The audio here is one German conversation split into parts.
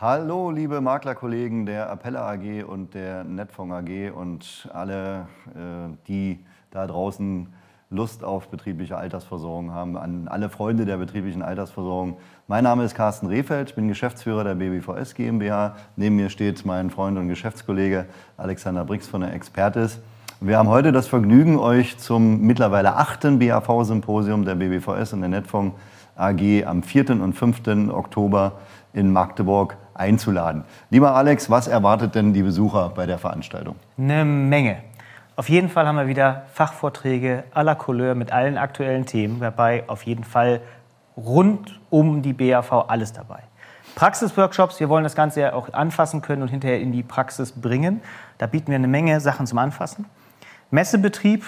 Hallo, liebe Maklerkollegen der Appella AG und der Netfonds AG und alle, äh, die da draußen Lust auf betriebliche Altersversorgung haben, an alle Freunde der betrieblichen Altersversorgung. Mein Name ist Carsten Rehfeld, ich bin Geschäftsführer der BBVS GmbH. Neben mir steht mein Freund und Geschäftskollege Alexander Brix von der Expertis. Wir haben heute das Vergnügen, euch zum mittlerweile achten BAV-Symposium der BBVS und der Netfonds AG am 4. und 5. Oktober in Magdeburg einzuladen. Lieber Alex, was erwartet denn die Besucher bei der Veranstaltung? Eine Menge. Auf jeden Fall haben wir wieder Fachvorträge la Couleur mit allen aktuellen Themen dabei. Auf jeden Fall rund um die BAV alles dabei. Praxisworkshops, wir wollen das Ganze ja auch anfassen können und hinterher in die Praxis bringen. Da bieten wir eine Menge Sachen zum Anfassen. Messebetrieb,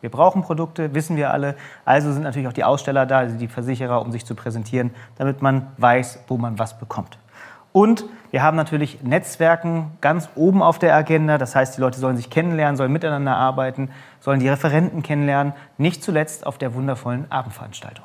wir brauchen Produkte, wissen wir alle. Also sind natürlich auch die Aussteller da, also die Versicherer, um sich zu präsentieren, damit man weiß, wo man was bekommt. Und wir haben natürlich Netzwerken ganz oben auf der Agenda. Das heißt, die Leute sollen sich kennenlernen, sollen miteinander arbeiten, sollen die Referenten kennenlernen. Nicht zuletzt auf der wundervollen Abendveranstaltung.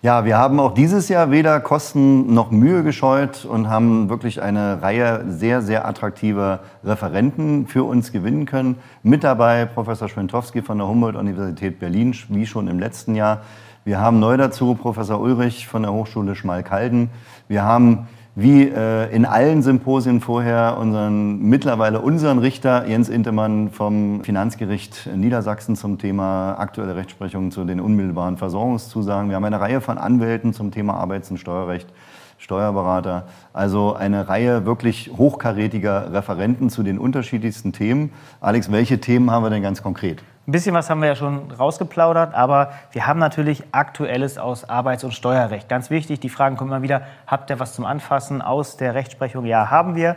Ja, wir haben auch dieses Jahr weder Kosten noch Mühe gescheut und haben wirklich eine Reihe sehr, sehr attraktiver Referenten für uns gewinnen können. Mit dabei Professor Schwentowski von der Humboldt-Universität Berlin, wie schon im letzten Jahr. Wir haben neu dazu Professor Ulrich von der Hochschule Schmalkalden. Wir haben wie äh, in allen Symposien vorher unseren, mittlerweile unseren Richter Jens Intemann vom Finanzgericht Niedersachsen zum Thema aktuelle Rechtsprechung zu den unmittelbaren Versorgungszusagen. Wir haben eine Reihe von Anwälten zum Thema Arbeits- und Steuerrecht. Steuerberater, also eine Reihe wirklich hochkarätiger Referenten zu den unterschiedlichsten Themen. Alex, welche Themen haben wir denn ganz konkret? Ein bisschen was haben wir ja schon rausgeplaudert, aber wir haben natürlich Aktuelles aus Arbeits- und Steuerrecht. Ganz wichtig, die Fragen kommen immer wieder, habt ihr was zum Anfassen aus der Rechtsprechung? Ja, haben wir.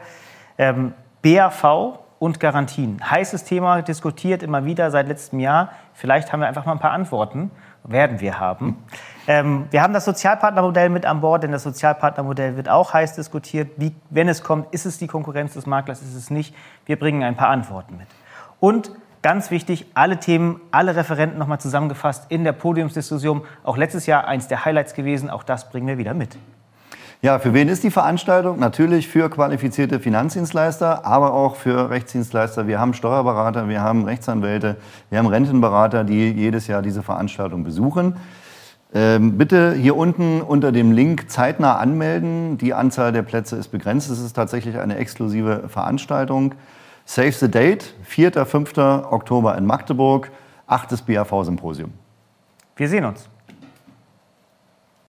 Ähm, BAV und Garantien. Heißes Thema, diskutiert immer wieder seit letztem Jahr. Vielleicht haben wir einfach mal ein paar Antworten. Werden wir haben. Ähm, wir haben das Sozialpartnermodell mit an Bord, denn das Sozialpartnermodell wird auch heiß diskutiert. Wie, wenn es kommt, ist es die Konkurrenz des Maklers, ist es nicht? Wir bringen ein paar Antworten mit. Und Ganz wichtig, alle Themen, alle Referenten nochmal zusammengefasst in der Podiumsdiskussion. Auch letztes Jahr eins der Highlights gewesen. Auch das bringen wir wieder mit. Ja, für wen ist die Veranstaltung? Natürlich für qualifizierte Finanzdienstleister, aber auch für Rechtsdienstleister. Wir haben Steuerberater, wir haben Rechtsanwälte, wir haben Rentenberater, die jedes Jahr diese Veranstaltung besuchen. Ähm, bitte hier unten unter dem Link zeitnah anmelden. Die Anzahl der Plätze ist begrenzt. Es ist tatsächlich eine exklusive Veranstaltung. Save the Date, 4. 5. Oktober in Magdeburg, 8. BAV-Symposium. Wir sehen uns.